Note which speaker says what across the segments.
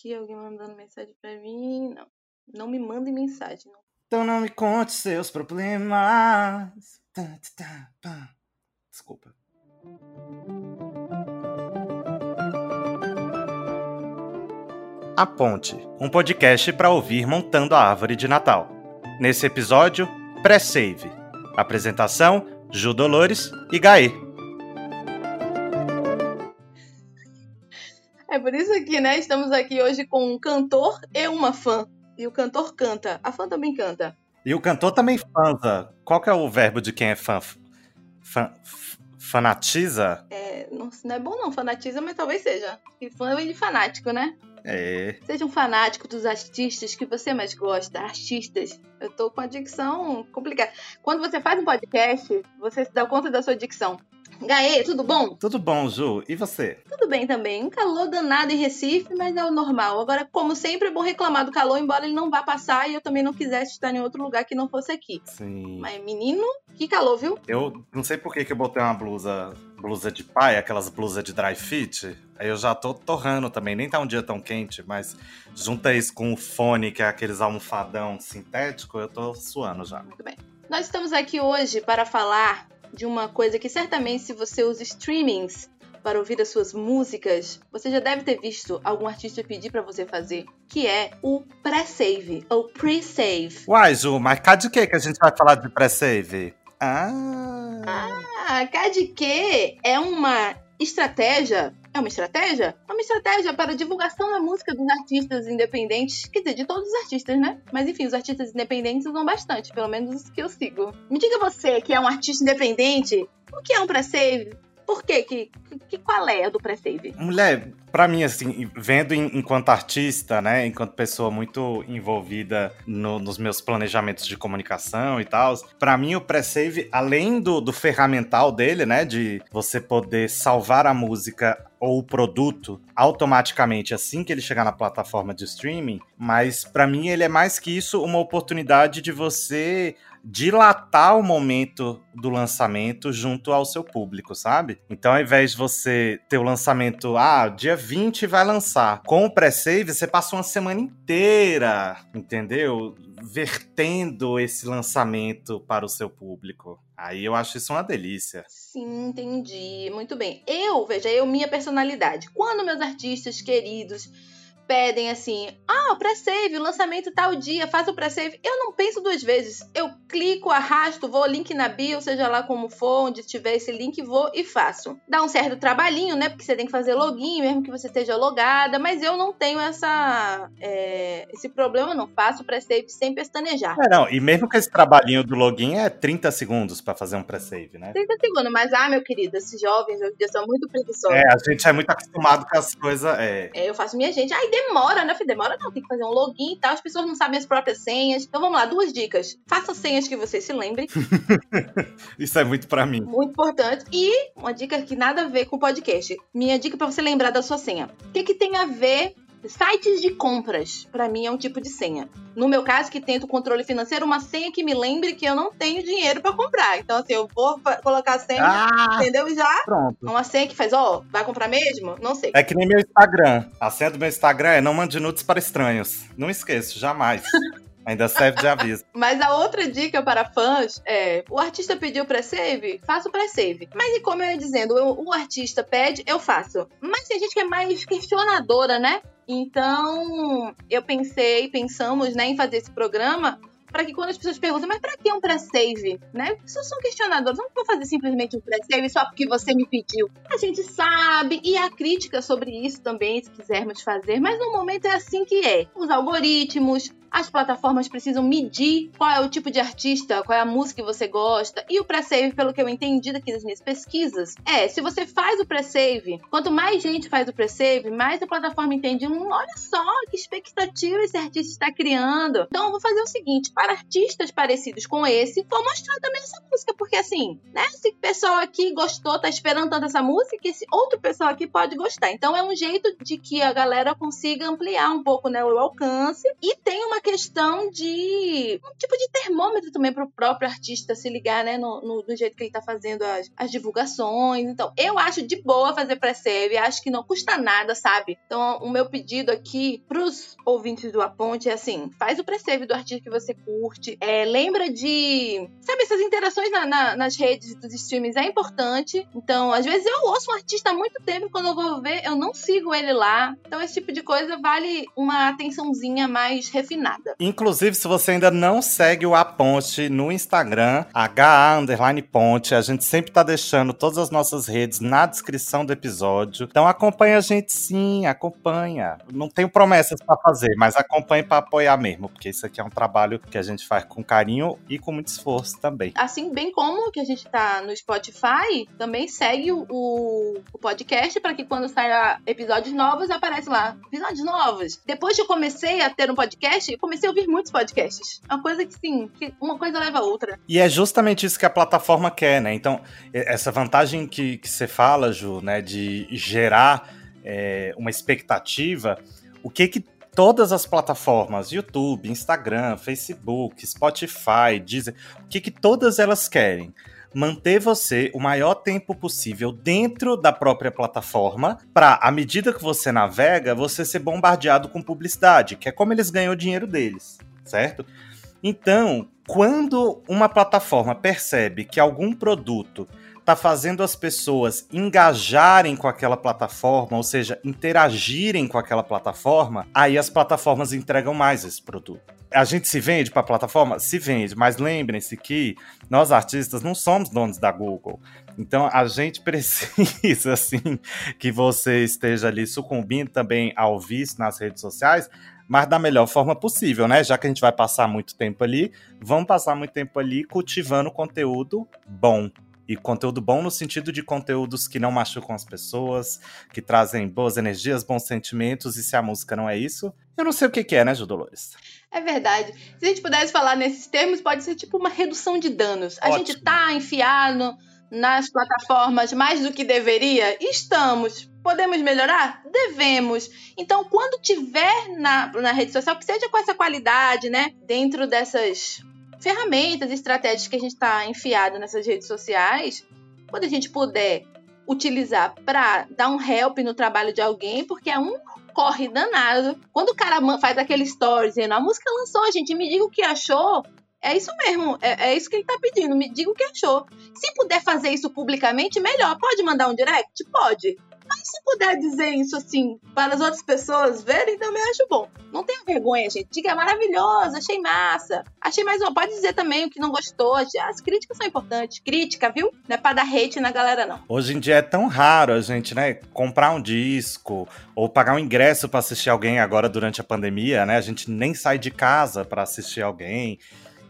Speaker 1: aqui alguém mandando mensagem pra mim. Não. Não me mandem mensagem. Não.
Speaker 2: Então não me conte seus problemas. Tá, tá, tá. Desculpa. A Ponte, um podcast para ouvir montando a árvore de Natal. Nesse episódio, pré-save. Apresentação: Ju Dolores e Gaê.
Speaker 1: É por isso que, né, estamos aqui hoje com um cantor e uma fã. E o cantor canta, a fã também canta.
Speaker 2: E o cantor também fanza. Qual que é o verbo de quem é fã? fanatiza?
Speaker 1: É, não, não, é bom não, fanatiza, mas talvez seja. E fã vem de fanático, né?
Speaker 2: É.
Speaker 1: Seja um fanático dos artistas que você mais gosta, artistas. Eu tô com a dicção complicada. Quando você faz um podcast, você se dá conta da sua dicção. Gaê, tudo bom?
Speaker 2: Tudo bom, Ju. E você?
Speaker 1: Tudo bem também. Um calor danado em Recife, mas é o normal. Agora, como sempre, é bom reclamar do calor, embora ele não vá passar e eu também não quisesse estar em outro lugar que não fosse aqui.
Speaker 2: Sim.
Speaker 1: Mas, menino, que calor, viu?
Speaker 2: Eu não sei por que, que eu botei uma blusa, blusa de pai, aquelas blusas de dry fit. Aí eu já tô torrando também. Nem tá um dia tão quente, mas junta isso com o fone, que é aqueles almofadão sintético, eu tô suando já.
Speaker 1: Muito bem. Nós estamos aqui hoje para falar de uma coisa que certamente se você usa streamings para ouvir as suas músicas, você já deve ter visto algum artista pedir para você fazer, que é o pré-save, ou pre-save.
Speaker 2: Uai, Ju, mas cá de que que a gente vai falar de pré-save?
Speaker 1: Ah... Ah, cá de que é uma estratégia é uma estratégia? É uma estratégia para divulgação da música dos artistas independentes, quer dizer, de todos os artistas, né? Mas enfim, os artistas independentes usam bastante, pelo menos os que eu sigo. Me diga você, que é um artista independente, o que é um pré-save? Por quê? Que, que, qual é a do pré-save?
Speaker 2: Mulher, para mim, assim, vendo enquanto artista, né, enquanto pessoa muito envolvida no, nos meus planejamentos de comunicação e tal, para mim o pré-save, além do, do ferramental dele, né, de você poder salvar a música ou o produto automaticamente assim que ele chegar na plataforma de streaming, mas para mim ele é mais que isso uma oportunidade de você dilatar o momento do lançamento junto ao seu público, sabe? Então, ao invés de você ter o lançamento, ah, dia 20 vai lançar, com o pré-save, você passa uma semana inteira, entendeu? Vertendo esse lançamento para o seu público. Aí eu acho isso uma delícia.
Speaker 1: Sim, entendi. Muito bem. Eu, veja, eu, minha personalidade. Quando meus artistas queridos pedem assim: ah, pré-save, lançamento tal dia, faça o pré-save. Eu não penso duas vezes. Eu clico, arrasto, vou, link na bio, seja lá como for, onde tiver esse link, vou e faço. Dá um certo trabalhinho, né? Porque você tem que fazer login, mesmo que você esteja logada, mas eu não tenho essa é, esse problema, não faço pré-save sem pestanejar.
Speaker 2: É, não, e mesmo que esse trabalhinho do login é 30 segundos para fazer um pré-save, né?
Speaker 1: 30 segundos, mas ah, meu querido, esses jovens hoje em dia são muito preguiçosos.
Speaker 2: É, a gente é muito acostumado com as coisas. É...
Speaker 1: é eu faço minha gente. Ai, demora, né? Demora não, tem que fazer um login e tal. As pessoas não sabem as próprias senhas. Então vamos lá, duas dicas. Faça que você se lembre.
Speaker 2: Isso é muito para mim.
Speaker 1: Muito importante. E uma dica que nada a ver com o podcast. Minha dica para você lembrar da sua senha. O que, que tem a ver Sites de compras, para mim, é um tipo de senha. No meu caso, que tento controle financeiro, uma senha que me lembre que eu não tenho dinheiro para comprar. Então, assim, eu vou colocar a senha, ah, entendeu? Já.
Speaker 2: Pronto.
Speaker 1: Uma senha que faz, ó, oh, vai comprar mesmo? Não sei.
Speaker 2: É que nem meu Instagram. A senha do meu Instagram é não mande nudes para estranhos. Não esqueço, jamais. Ainda serve de aviso.
Speaker 1: Mas a outra dica para fãs é: o artista pediu pré-save? Faça o pré-save. Mas e como eu ia dizendo, eu, o artista pede, eu faço. Mas tem gente que é mais questionadora, né? Então, eu pensei, pensamos, né, em fazer esse programa para que quando as pessoas perguntam, mas para que um pré-save? Né? As pessoas são questionadoras, não vou fazer simplesmente um pré-save só porque você me pediu. A gente sabe, e há crítica sobre isso também, se quisermos fazer, mas no momento é assim que é. Os algoritmos, as plataformas precisam medir qual é o tipo de artista, qual é a música que você gosta. E o pré-save, pelo que eu entendi daqui das minhas pesquisas, é se você faz o pré-save, quanto mais gente faz o pré-save, mais a plataforma entende, hum, olha só que expectativa esse artista está criando. Então eu vou fazer o seguinte, para artistas parecidos com esse, vou mostrar também essa música, porque assim, né, esse pessoal aqui gostou, tá esperando tanto essa música, esse outro pessoal aqui pode gostar. Então é um jeito de que a galera consiga ampliar um pouco né, o alcance e tem uma questão de um tipo de termômetro também para o próprio artista se ligar, né, no, no, no jeito que ele está fazendo as, as, divulgações. Então, eu acho de boa fazer pré-save, acho que não custa nada, sabe? Então, o meu pedido aqui para os ouvintes do A Ponte é assim: faz o pré-save do artista que você curte, é, lembra de, sabe, essas interações na, na, nas redes dos streamings é importante. Então, às vezes eu ouço um artista há muito tempo e quando eu vou ver, eu não sigo ele lá. Então, esse tipo de coisa vale uma atençãozinha mais refinada.
Speaker 2: Inclusive, se você ainda não segue o A Ponte no Instagram, HA underline ponte, a gente sempre tá deixando todas as nossas redes na descrição do episódio. Então acompanha a gente sim, acompanha. Não tenho promessas para fazer, mas acompanhe para apoiar mesmo, porque isso aqui é um trabalho que a gente faz com carinho e com muito esforço também.
Speaker 1: Assim, bem como que a gente tá no Spotify, também segue o, o podcast para que quando sair episódios novos aparece lá, episódios novos. Depois que eu comecei a ter um podcast, comecei a ouvir muitos podcasts. É uma coisa que sim, que uma coisa leva a outra.
Speaker 2: E é justamente isso que a plataforma quer, né? Então, essa vantagem que, que você fala, Ju, né, de gerar é, uma expectativa, o que que todas as plataformas, YouTube, Instagram, Facebook, Spotify, Deezer, o que que todas elas querem? Manter você o maior tempo possível dentro da própria plataforma, para à medida que você navega, você ser bombardeado com publicidade, que é como eles ganham o dinheiro deles, certo? Então, quando uma plataforma percebe que algum produto está fazendo as pessoas engajarem com aquela plataforma, ou seja, interagirem com aquela plataforma, aí as plataformas entregam mais esse produto. A gente se vende para a plataforma? Se vende, mas lembrem-se que nós artistas não somos donos da Google. Então a gente precisa, assim, que você esteja ali sucumbindo também ao vício nas redes sociais, mas da melhor forma possível, né? Já que a gente vai passar muito tempo ali, vamos passar muito tempo ali cultivando conteúdo bom. E conteúdo bom no sentido de conteúdos que não machucam as pessoas, que trazem boas energias, bons sentimentos, e se a música não é isso, eu não sei o que, que é, né, Ju Dolores?
Speaker 1: É verdade. Se a gente pudesse falar nesses termos, pode ser tipo uma redução de danos. A Ótimo. gente tá enfiado nas plataformas mais do que deveria? Estamos. Podemos melhorar? Devemos. Então, quando tiver na, na rede social, que seja com essa qualidade, né? Dentro dessas ferramentas, estratégias que a gente está enfiado nessas redes sociais, quando a gente puder utilizar para dar um help no trabalho de alguém, porque é um corre danado. Quando o cara faz aquele story dizendo a música lançou, gente, me diga o que achou, é isso mesmo, é, é, isso que ele tá pedindo. Me diga o que achou. Se puder fazer isso publicamente, melhor. Pode mandar um direct? Pode. Mas se puder dizer isso assim para as outras pessoas verem, também acho bom. Não tenha vergonha, gente. Diga maravilhoso, achei massa. Achei mais uma. Pode dizer também o que não gostou. As críticas são importantes. Crítica, viu? Não é pra dar hate na galera, não.
Speaker 2: Hoje em dia é tão raro a gente, né, comprar um disco ou pagar um ingresso para assistir alguém agora durante a pandemia, né? A gente nem sai de casa para assistir alguém.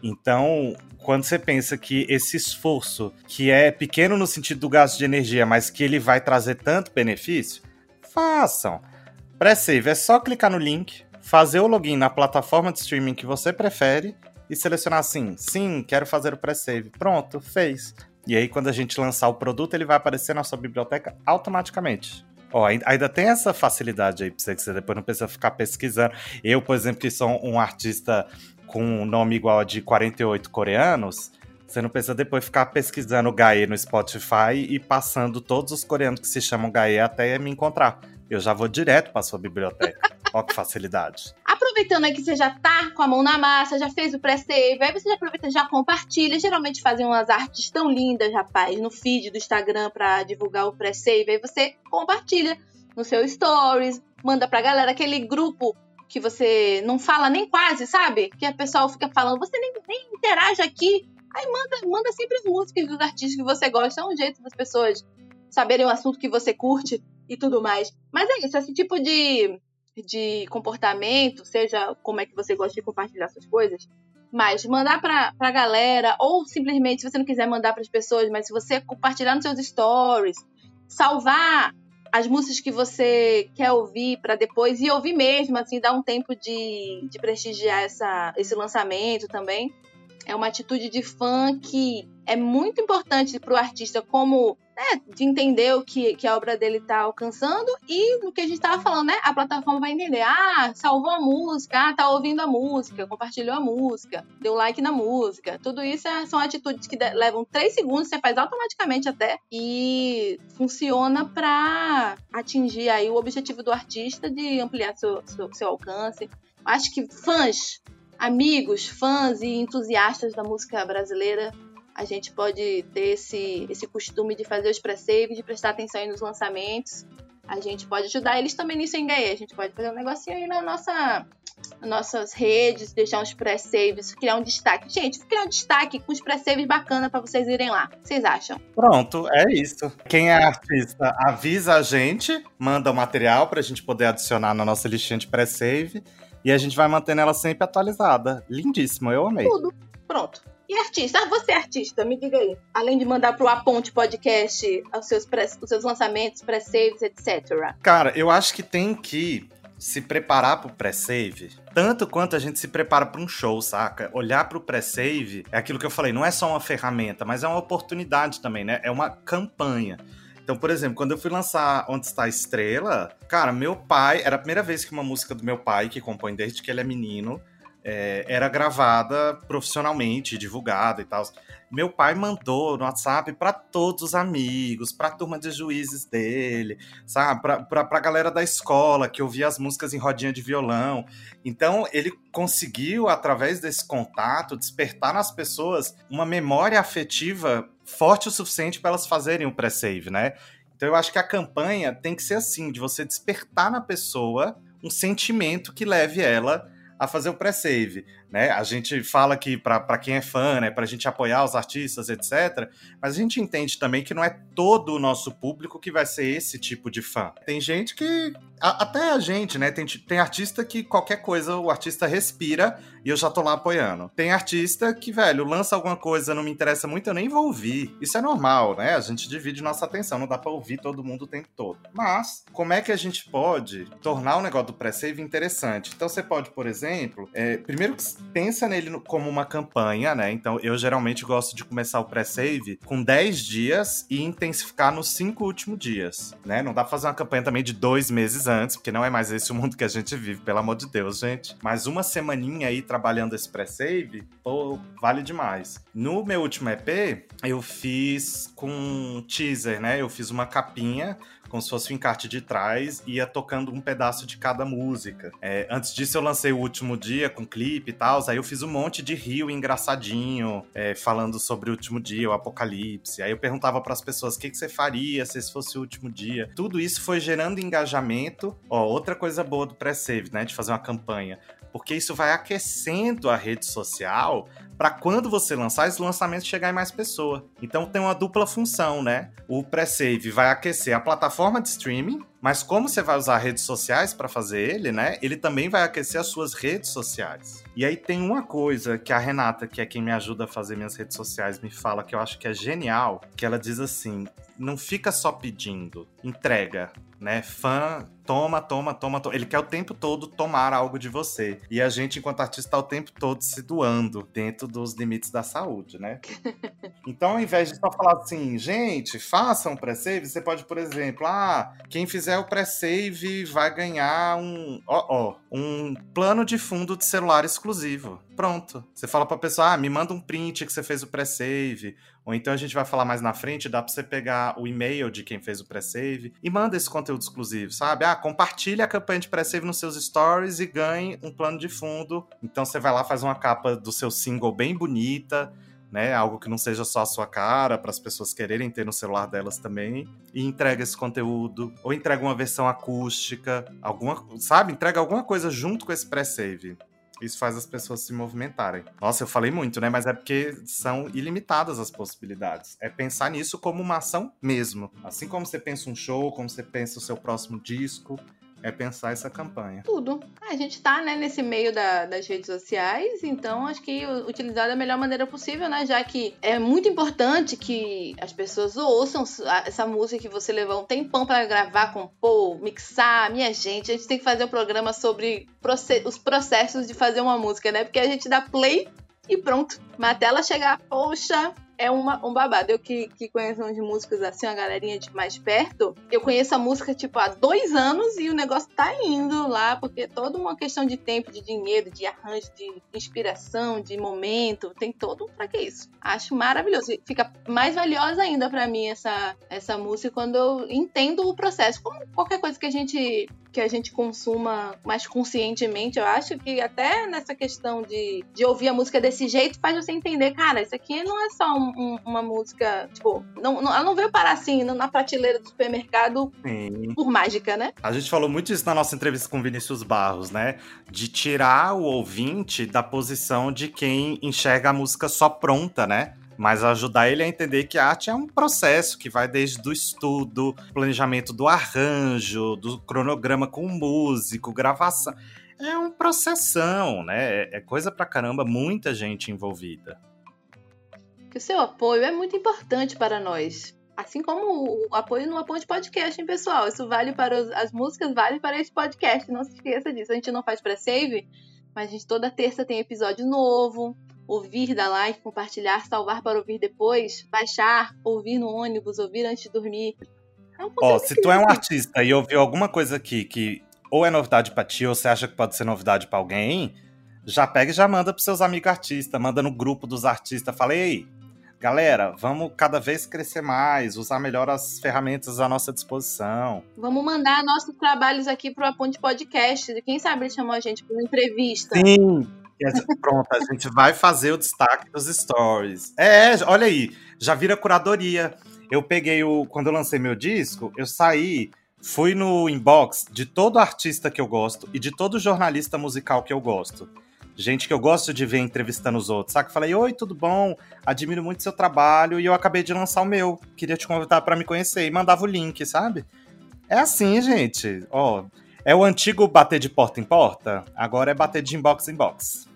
Speaker 2: Então, quando você pensa que esse esforço, que é pequeno no sentido do gasto de energia, mas que ele vai trazer tanto benefício, façam. Pré-save é só clicar no link, fazer o login na plataforma de streaming que você prefere e selecionar assim: sim, quero fazer o pré-save. Pronto, fez. E aí, quando a gente lançar o produto, ele vai aparecer na sua biblioteca automaticamente. Ó, ainda tem essa facilidade aí pra você, que você depois não precisa ficar pesquisando. Eu, por exemplo, que sou um artista com um nome igual a de 48 coreanos, você não precisa depois ficar pesquisando Gaê no Spotify e passando todos os coreanos que se chamam Gaê até me encontrar. Eu já vou direto para sua biblioteca. Olha que facilidade.
Speaker 1: Aproveitando aí que você já tá com a mão na massa, já fez o pré-save, aí você já aproveita e já compartilha. Geralmente fazem umas artes tão lindas, rapaz, no feed do Instagram para divulgar o pré-save. Aí você compartilha no seu stories, manda pra galera aquele grupo que você não fala nem quase, sabe? Que a pessoa fica falando, você nem, nem interage aqui. Aí manda, manda sempre as músicas dos artistas que você gosta. É um jeito das pessoas saberem o assunto que você curte e tudo mais. Mas é isso, esse tipo de, de comportamento, seja como é que você gosta de compartilhar suas coisas, mas mandar pra, pra galera, ou simplesmente, se você não quiser mandar para as pessoas, mas se você compartilhar nos seus stories, salvar as músicas que você quer ouvir para depois e ouvir mesmo, assim, dar um tempo de, de prestigiar essa, esse lançamento também. É uma atitude de fã que é muito importante para o artista, como né, de entender o que, que a obra dele está alcançando e no que a gente estava falando, né? A plataforma vai entender. Ah, salvou a música, ah, tá ouvindo a música, compartilhou a música, deu like na música. Tudo isso é, são atitudes que levam três segundos, você faz automaticamente até e funciona para atingir aí o objetivo do artista de ampliar seu, seu, seu alcance. Acho que fãs amigos, fãs e entusiastas da música brasileira, a gente pode ter esse, esse costume de fazer os pré-saves, de prestar atenção nos lançamentos. A gente pode ajudar eles também nisso em. A gente pode fazer um negocinho aí na nossa, nas nossas redes, deixar uns pré-saves, criar um destaque. Gente, criar um destaque com os pré-saves bacana para vocês irem lá. Vocês acham?
Speaker 2: Pronto, é isso. Quem é artista, avisa a gente, manda o material para a gente poder adicionar na nossa listinha de pré-save. E a gente vai mantendo ela sempre atualizada. Lindíssimo, eu amei.
Speaker 1: Tudo. Pronto. E artista? Ah, você é artista, me diga aí. Além de mandar pro Aponte Podcast os seus, os seus lançamentos, pré-saves, etc.
Speaker 2: Cara, eu acho que tem que se preparar pro pré-save, tanto quanto a gente se prepara para um show, saca? Olhar pro pré-save é aquilo que eu falei, não é só uma ferramenta, mas é uma oportunidade também, né? É uma campanha. Então, por exemplo, quando eu fui lançar Onde Está a Estrela, cara, meu pai, era a primeira vez que uma música do meu pai, que compõe desde que ele é menino, é, era gravada profissionalmente, divulgada e tal. Meu pai mandou no WhatsApp para todos os amigos, para a turma de juízes dele, sabe? Para a galera da escola que ouvia as músicas em rodinha de violão. Então, ele conseguiu, através desse contato, despertar nas pessoas uma memória afetiva forte o suficiente para elas fazerem o pré-save, né? Então eu acho que a campanha tem que ser assim, de você despertar na pessoa um sentimento que leve ela a fazer o pré-save né? A gente fala que para quem é fã, né, para a gente apoiar os artistas, etc. Mas a gente entende também que não é todo o nosso público que vai ser esse tipo de fã. Tem gente que a, até a gente, né? Tem, tem artista que qualquer coisa o artista respira e eu já tô lá apoiando. Tem artista que, velho, lança alguma coisa, não me interessa muito, eu nem vou ouvir. Isso é normal, né? A gente divide nossa atenção, não dá para ouvir todo mundo o tempo todo. Mas, como é que a gente pode tornar o negócio do pré-save interessante? Então você pode, por exemplo, é, primeiro que pensa nele como uma campanha, né? Então eu geralmente gosto de começar o pré-save com 10 dias e intensificar nos 5 últimos dias, né? Não dá pra fazer uma campanha também de dois meses antes, porque não é mais esse o mundo que a gente vive, pelo amor de Deus, gente. Mas uma semaninha aí trabalhando esse pré-save, pô, vale demais. No meu último EP, eu fiz com teaser, né? Eu fiz uma capinha como se fosse o encarte de trás, ia tocando um pedaço de cada música. É, antes disso, eu lancei o último dia com clipe e tal, aí eu fiz um monte de rio engraçadinho, é, falando sobre o último dia, o apocalipse. Aí eu perguntava para as pessoas o que, que você faria se esse fosse o último dia. Tudo isso foi gerando engajamento. Ó, outra coisa boa do pré-save, né, de fazer uma campanha porque isso vai aquecendo a rede social para quando você lançar esse lançamento chegar em mais pessoa. Então tem uma dupla função, né? O pré-save vai aquecer a plataforma de streaming, mas como você vai usar redes sociais para fazer ele, né? Ele também vai aquecer as suas redes sociais. E aí tem uma coisa que a Renata, que é quem me ajuda a fazer minhas redes sociais, me fala que eu acho que é genial, que ela diz assim: não fica só pedindo, entrega né? Fã toma, toma, toma, toma. Ele quer o tempo todo tomar algo de você. E a gente, enquanto artista, tá o tempo todo se doando dentro dos limites da saúde, né? Então, ao invés de só falar assim, gente, façam um pré-save, você pode, por exemplo, ah, quem fizer o pré-save vai ganhar um, ó, ó, um plano de fundo de celular exclusivo. Pronto. Você fala pra pessoa, ah, me manda um print que você fez o pré-save. Ou então a gente vai falar mais na frente, dá pra você pegar o e-mail de quem fez o pré-save e manda esse conteúdo exclusivo, sabe? Ah, compartilhe a campanha de pré-save nos seus stories e ganhe um plano de fundo. Então você vai lá, faz uma capa do seu single bem bonita, né? Algo que não seja só a sua cara, para as pessoas quererem ter no celular delas também, e entrega esse conteúdo, ou entrega uma versão acústica, alguma, sabe? Entrega alguma coisa junto com esse pré-save. Isso faz as pessoas se movimentarem. Nossa, eu falei muito, né? Mas é porque são ilimitadas as possibilidades. É pensar nisso como uma ação mesmo. Assim como você pensa um show, como você pensa o seu próximo disco, é pensar essa campanha.
Speaker 1: Tudo. A gente tá, né, nesse meio da, das redes sociais, então acho que utilizar da melhor maneira possível, né? Já que é muito importante que as pessoas ouçam essa música que você levou um tempão para gravar, compor, mixar. Minha gente, a gente tem que fazer um programa sobre os processos de fazer uma música, né? Porque a gente dá play e pronto. Mas até ela chegar, poxa, é uma, um babado. Eu que, que conheço uns músicos assim, a galerinha de mais perto, eu conheço a música, tipo, há dois anos e o negócio tá indo lá, porque é toda uma questão de tempo, de dinheiro, de arranjo, de inspiração, de momento, tem todo pra que isso. Acho maravilhoso. Fica mais valiosa ainda para mim essa, essa música quando eu entendo o processo. Como qualquer coisa que a gente que a gente consuma mais conscientemente, eu acho que até nessa questão de, de ouvir a música desse jeito faz você entender, cara, isso aqui não é só um, um, uma música, tipo, não, não, ela não veio parar assim na prateleira do supermercado Sim. por mágica, né?
Speaker 2: A gente falou muito isso na nossa entrevista com Vinícius Barros, né? De tirar o ouvinte da posição de quem enxerga a música só pronta, né? mas ajudar ele a entender que a arte é um processo que vai desde o estudo, planejamento do arranjo, do cronograma com o músico, gravação. É um processão, né? É, é coisa pra caramba, muita gente envolvida.
Speaker 1: Que o seu apoio é muito importante para nós. Assim como o apoio no apoio de podcast, hein, pessoal? Isso vale para os, as músicas, vale para esse podcast. Não se esqueça disso. A gente não faz pré-save, mas a gente toda terça tem episódio novo ouvir da live, compartilhar, salvar para ouvir depois, baixar, ouvir no ônibus, ouvir antes de dormir.
Speaker 2: É um Ó, se tu é um artista e ouviu alguma coisa aqui que ou é novidade para ti ou você acha que pode ser novidade para alguém, já pega e já manda pros seus amigos artistas, manda no grupo dos artistas, fala, ei, galera, vamos cada vez crescer mais, usar melhor as ferramentas à nossa disposição.
Speaker 1: Vamos mandar nossos trabalhos aqui pro Aponte Podcast. Quem sabe ele chamou a gente para uma entrevista.
Speaker 2: Sim, Pronto, a gente vai fazer o destaque dos stories. É, olha aí, já vira curadoria. Eu peguei o. Quando eu lancei meu disco, eu saí, fui no inbox de todo artista que eu gosto e de todo jornalista musical que eu gosto. Gente que eu gosto de ver entrevistando os outros, sabe? Falei, oi, tudo bom? Admiro muito seu trabalho e eu acabei de lançar o meu. Queria te convidar para me conhecer e mandava o link, sabe? É assim, gente. Ó, é o antigo bater de porta em porta, agora é bater de inbox em box.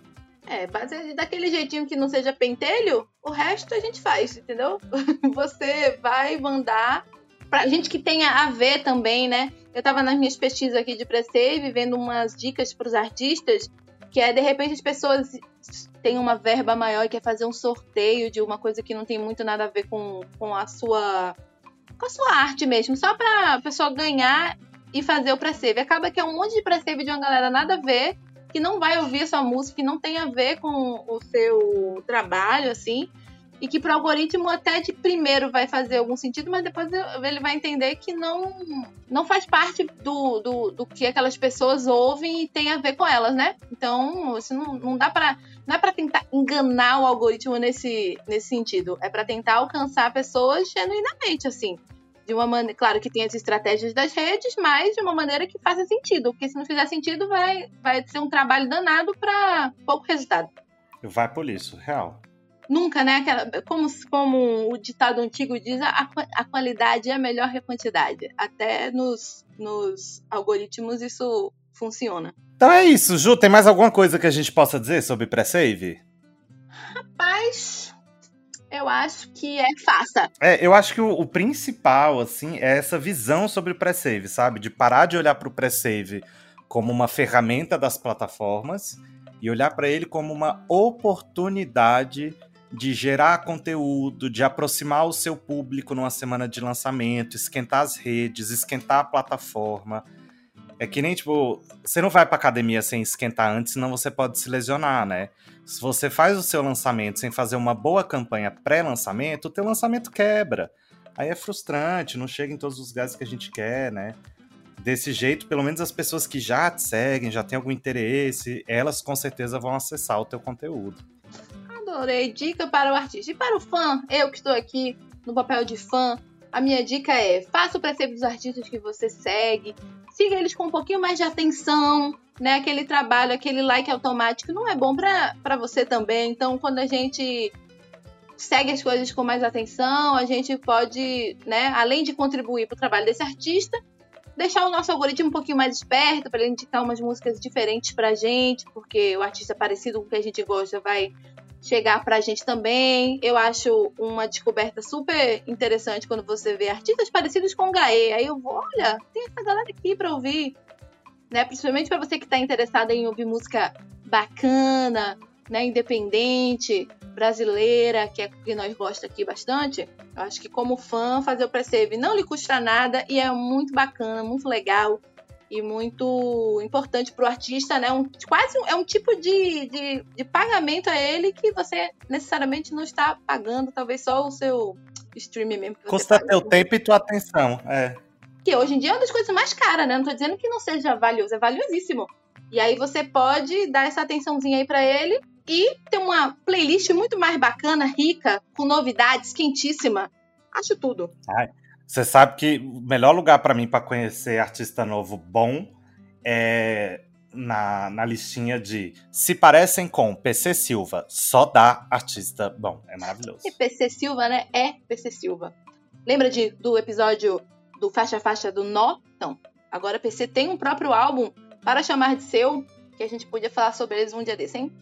Speaker 1: É, base daquele jeitinho que não seja pentelho, o resto a gente faz, entendeu? Você vai mandar pra gente que tenha a ver também, né? Eu tava nas minhas pesquisas aqui de pre-save, vendo umas dicas para os artistas, que é de repente as pessoas têm uma verba maior e quer fazer um sorteio de uma coisa que não tem muito nada a ver com, com a sua com a sua arte mesmo, só pra pessoa ganhar e fazer o pre-save. Acaba que é um monte de pre-save de uma galera nada a ver que não vai ouvir essa música, que não tem a ver com o seu trabalho, assim, e que para o algoritmo até de primeiro vai fazer algum sentido, mas depois ele vai entender que não, não faz parte do, do, do que aquelas pessoas ouvem e tem a ver com elas, né? Então, isso não, não dá para não é para tentar enganar o algoritmo nesse, nesse sentido, é para tentar alcançar pessoas genuinamente, assim de uma maneira, claro que tem as estratégias das redes, mas de uma maneira que faça sentido, porque se não fizer sentido vai, vai ser um trabalho danado para pouco resultado.
Speaker 2: Vai por isso, real.
Speaker 1: Nunca, né? Aquela, como, como o ditado antigo diz, a, a qualidade é melhor que a quantidade. Até nos, nos algoritmos isso funciona.
Speaker 2: Então é isso, Ju. Tem mais alguma coisa que a gente possa dizer sobre pré-save?
Speaker 1: Rapaz, eu acho que é faça.
Speaker 2: É, eu acho que o, o principal, assim, é essa visão sobre o pré-save, sabe? De parar de olhar para o pré-save como uma ferramenta das plataformas e olhar para ele como uma oportunidade de gerar conteúdo, de aproximar o seu público numa semana de lançamento, esquentar as redes, esquentar a plataforma. É que nem, tipo, você não vai pra academia sem esquentar antes, senão você pode se lesionar, né? Se você faz o seu lançamento sem fazer uma boa campanha pré-lançamento, o teu lançamento quebra. Aí é frustrante, não chega em todos os lugares que a gente quer, né? Desse jeito, pelo menos as pessoas que já te seguem, já têm algum interesse, elas com certeza vão acessar o teu conteúdo.
Speaker 1: Adorei. Dica para o artista. E para o fã, eu que estou aqui no papel de fã, a minha dica é: faça o preceito dos artistas que você segue, siga eles com um pouquinho mais de atenção, né? Aquele trabalho, aquele like automático não é bom para você também. Então, quando a gente segue as coisas com mais atenção, a gente pode, né, além de contribuir para o trabalho desse artista, deixar o nosso algoritmo um pouquinho mais esperto para ele indicar umas músicas diferentes para gente, porque o artista parecido com o que a gente gosta vai chegar pra gente também. Eu acho uma descoberta super interessante quando você vê artistas parecidos com o Gaê. Aí eu vou, olha, tem essa galera aqui pra ouvir. Né? Principalmente para você que está interessado em ouvir música bacana, né, independente, brasileira, que é que nós gostamos aqui bastante, eu acho que como fã fazer o pré-save não lhe custa nada e é muito bacana, muito legal e muito importante para o artista, né? Um, quase um, é um tipo de, de, de, pagamento a ele que você necessariamente não está pagando, talvez só o seu streaming mesmo.
Speaker 2: Custa teu tempo e tua atenção, é.
Speaker 1: Que hoje em dia é uma das coisas mais caras, né? Não tô dizendo que não seja valioso, é valiosíssimo. E aí você pode dar essa atençãozinha aí para ele e ter uma playlist muito mais bacana, rica, com novidades, quentíssima. Acho tudo.
Speaker 2: Ai, você sabe que o melhor lugar para mim para conhecer artista novo bom é na, na listinha de Se Parecem com PC Silva. Só dá artista bom. É maravilhoso.
Speaker 1: E PC Silva, né? É PC Silva. Lembra de, do episódio do Faixa Faixa do Nó? Então, agora PC tem um próprio álbum para chamar de seu, que a gente podia falar sobre eles um dia desse, hein?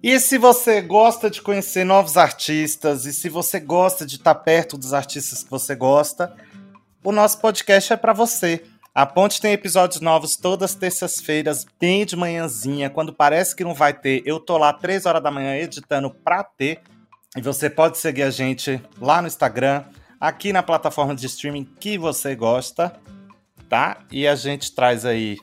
Speaker 2: E se você gosta de conhecer novos artistas, e se você gosta de estar perto dos artistas que você gosta, o nosso podcast é para você. A Ponte tem episódios novos todas terças-feiras, bem de manhãzinha. Quando parece que não vai ter, eu tô lá três horas da manhã editando pra ter. E você pode seguir a gente lá no Instagram, aqui na plataforma de streaming que você gosta, tá? E a gente traz aí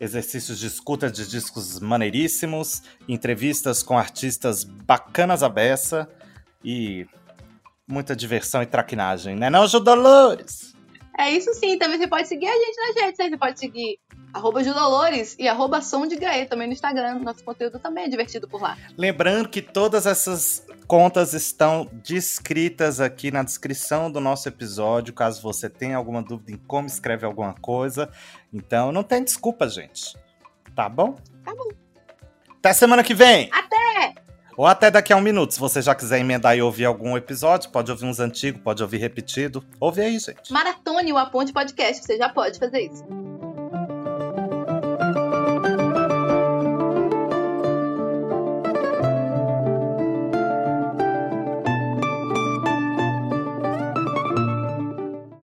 Speaker 2: exercícios de escuta de discos maneiríssimos, entrevistas com artistas bacanas a beça e muita diversão e traquinagem, né não, Ju Dolores?
Speaker 1: É isso sim, também você pode seguir a gente nas redes, né? Você pode seguir arroba Judolores e arroba Som de Gaê também no Instagram. Nosso conteúdo também é divertido por lá.
Speaker 2: Lembrando que todas essas contas estão descritas aqui na descrição do nosso episódio, caso você tenha alguma dúvida em como escreve alguma coisa. Então não tem desculpa, gente. Tá bom?
Speaker 1: Tá bom.
Speaker 2: Até semana que vem!
Speaker 1: Até!
Speaker 2: Ou até daqui a um minuto. Se você já quiser emendar e ouvir algum episódio, pode ouvir uns antigos, pode ouvir repetido. Ouve aí, gente.
Speaker 1: Maratone o Aponte Podcast, você já pode fazer isso.